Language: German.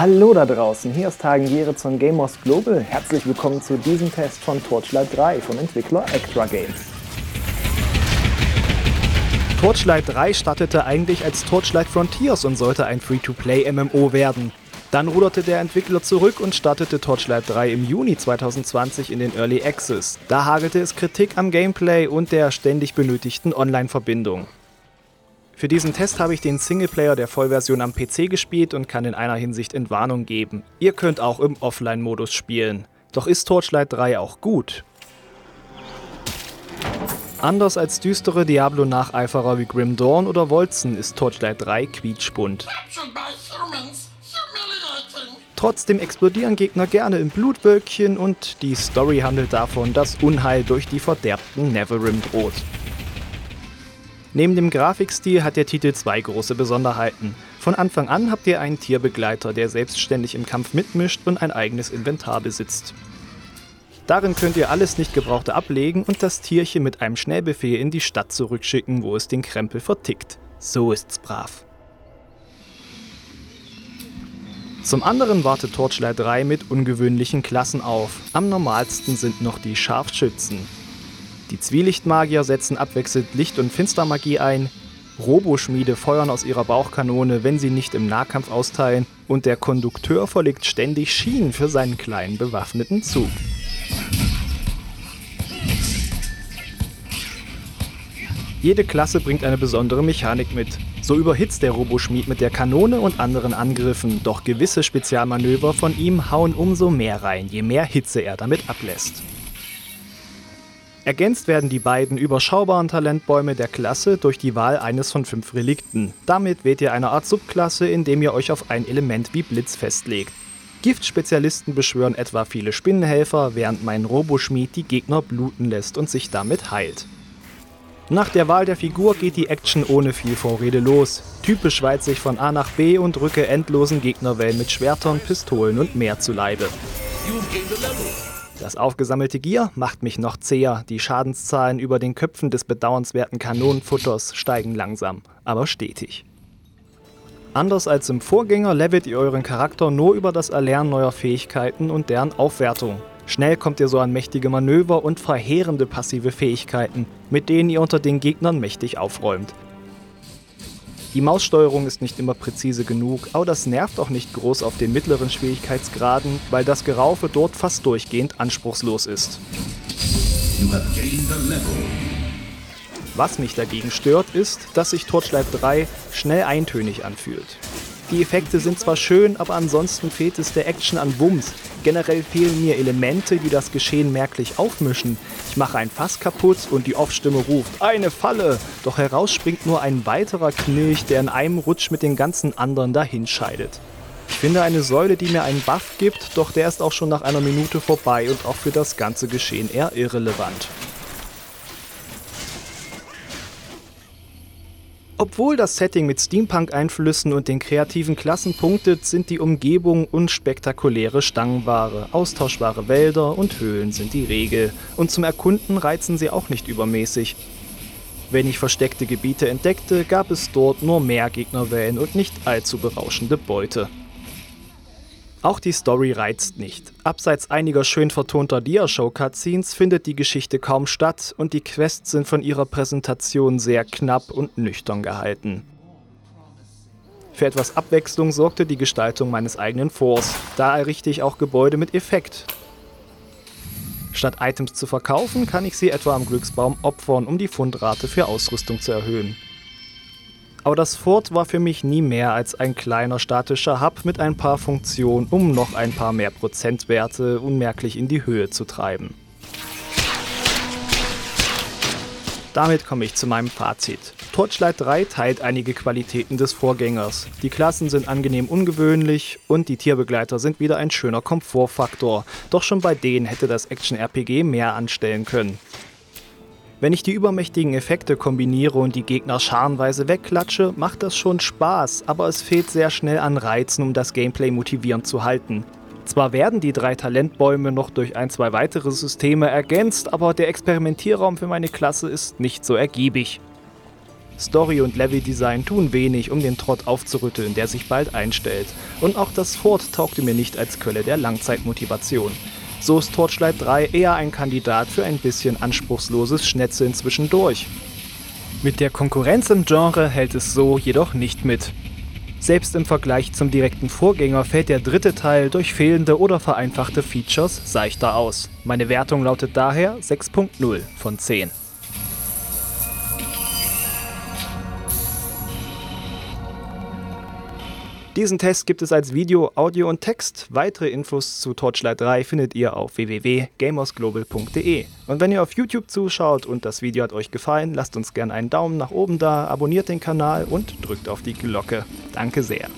Hallo da draußen, hier ist Hagen Geritz von Gamers Global. Herzlich willkommen zu diesem Test von Torchlight 3 vom Entwickler Extra Games. Torchlight 3 startete eigentlich als Torchlight Frontiers und sollte ein Free-to-Play-MMO werden. Dann ruderte der Entwickler zurück und startete Torchlight 3 im Juni 2020 in den Early Access. Da hagelte es Kritik am Gameplay und der ständig benötigten Online-Verbindung. Für diesen Test habe ich den Singleplayer der Vollversion am PC gespielt und kann in einer Hinsicht Entwarnung geben. Ihr könnt auch im Offline-Modus spielen. Doch ist Torchlight 3 auch gut? Anders als düstere Diablo-Nacheiferer wie Grim Dawn oder Wolzen ist Torchlight 3 quietschbunt. Trotzdem explodieren Gegner gerne in Blutwölkchen und die Story handelt davon, dass Unheil durch die verderbten Neverrim droht. Neben dem Grafikstil hat der Titel zwei große Besonderheiten. Von Anfang an habt ihr einen Tierbegleiter, der selbstständig im Kampf mitmischt und ein eigenes Inventar besitzt. Darin könnt ihr alles nicht Gebrauchte ablegen und das Tierchen mit einem Schnellbefehl in die Stadt zurückschicken, wo es den Krempel vertickt. So ist's brav. Zum anderen wartet Torchlight 3 mit ungewöhnlichen Klassen auf. Am normalsten sind noch die Scharfschützen. Die Zwielichtmagier setzen abwechselnd Licht- und Finstermagie ein, Roboschmiede feuern aus ihrer Bauchkanone, wenn sie nicht im Nahkampf austeilen, und der Kondukteur verlegt ständig Schienen für seinen kleinen bewaffneten Zug. Jede Klasse bringt eine besondere Mechanik mit. So überhitzt der Roboschmied mit der Kanone und anderen Angriffen, doch gewisse Spezialmanöver von ihm hauen umso mehr rein, je mehr Hitze er damit ablässt. Ergänzt werden die beiden überschaubaren Talentbäume der Klasse durch die Wahl eines von fünf Relikten. Damit wählt ihr eine Art Subklasse, indem ihr euch auf ein Element wie Blitz festlegt. Giftspezialisten beschwören etwa viele Spinnenhelfer, während mein Roboschmied die Gegner bluten lässt und sich damit heilt. Nach der Wahl der Figur geht die Action ohne viel Vorrede los. Typisch weiz ich von A nach B und rücke endlosen Gegnerwellen mit Schwertern, Pistolen und mehr zu Leibe. Das aufgesammelte Gier macht mich noch zäher. Die Schadenszahlen über den Köpfen des bedauernswerten Kanonenfutters steigen langsam, aber stetig. Anders als im Vorgänger levelt ihr euren Charakter nur über das Erlernen neuer Fähigkeiten und deren Aufwertung. Schnell kommt ihr so an mächtige Manöver und verheerende passive Fähigkeiten, mit denen ihr unter den Gegnern mächtig aufräumt. Die Maussteuerung ist nicht immer präzise genug, aber das nervt auch nicht groß auf den mittleren Schwierigkeitsgraden, weil das Geraufe dort fast durchgehend anspruchslos ist. Was mich dagegen stört, ist, dass sich Torchlight 3 schnell eintönig anfühlt. Die Effekte sind zwar schön, aber ansonsten fehlt es der Action an Wumms. Generell fehlen mir Elemente, die das Geschehen merklich aufmischen. Ich mache ein Fass kaputt und die Off-Stimme ruft, eine Falle! Doch heraus springt nur ein weiterer Knilch, der in einem Rutsch mit den ganzen anderen dahinscheidet. Ich finde eine Säule, die mir einen Buff gibt, doch der ist auch schon nach einer Minute vorbei und auch für das ganze Geschehen eher irrelevant. Obwohl das Setting mit Steampunk-Einflüssen und den kreativen Klassen punktet, sind die Umgebung unspektakuläre Stangenware. Austauschbare Wälder und Höhlen sind die Regel. Und zum Erkunden reizen sie auch nicht übermäßig. Wenn ich versteckte Gebiete entdeckte, gab es dort nur mehr Gegnerwellen und nicht allzu berauschende Beute. Auch die Story reizt nicht. Abseits einiger schön vertonter Dia-Show-Cutscenes findet die Geschichte kaum statt und die Quests sind von ihrer Präsentation sehr knapp und nüchtern gehalten. Für etwas Abwechslung sorgte die Gestaltung meines eigenen Forts. Da errichte ich auch Gebäude mit Effekt. Statt Items zu verkaufen, kann ich sie etwa am Glücksbaum opfern, um die Fundrate für Ausrüstung zu erhöhen. Aber das Fort war für mich nie mehr als ein kleiner statischer Hub mit ein paar Funktionen, um noch ein paar mehr Prozentwerte unmerklich in die Höhe zu treiben. Damit komme ich zu meinem Fazit. Torchlight 3 teilt einige Qualitäten des Vorgängers. Die Klassen sind angenehm ungewöhnlich und die Tierbegleiter sind wieder ein schöner Komfortfaktor. Doch schon bei denen hätte das Action-RPG mehr anstellen können. Wenn ich die übermächtigen Effekte kombiniere und die Gegner scharenweise wegklatsche, macht das schon Spaß, aber es fehlt sehr schnell an Reizen, um das Gameplay motivierend zu halten. Zwar werden die drei Talentbäume noch durch ein, zwei weitere Systeme ergänzt, aber der Experimentierraum für meine Klasse ist nicht so ergiebig. Story und Leveldesign tun wenig, um den Trott aufzurütteln, der sich bald einstellt. Und auch das Fort taugte mir nicht als Quelle der Langzeitmotivation. So ist Torchlight 3 eher ein Kandidat für ein bisschen anspruchsloses Schnetzeln zwischendurch. Mit der Konkurrenz im Genre hält es so jedoch nicht mit. Selbst im Vergleich zum direkten Vorgänger fällt der dritte Teil durch fehlende oder vereinfachte Features seichter aus. Meine Wertung lautet daher 6.0 von 10. Diesen Test gibt es als Video, Audio und Text. Weitere Infos zu Torchlight 3 findet ihr auf www.gamersglobal.de. Und wenn ihr auf YouTube zuschaut und das Video hat euch gefallen, lasst uns gerne einen Daumen nach oben da, abonniert den Kanal und drückt auf die Glocke. Danke sehr.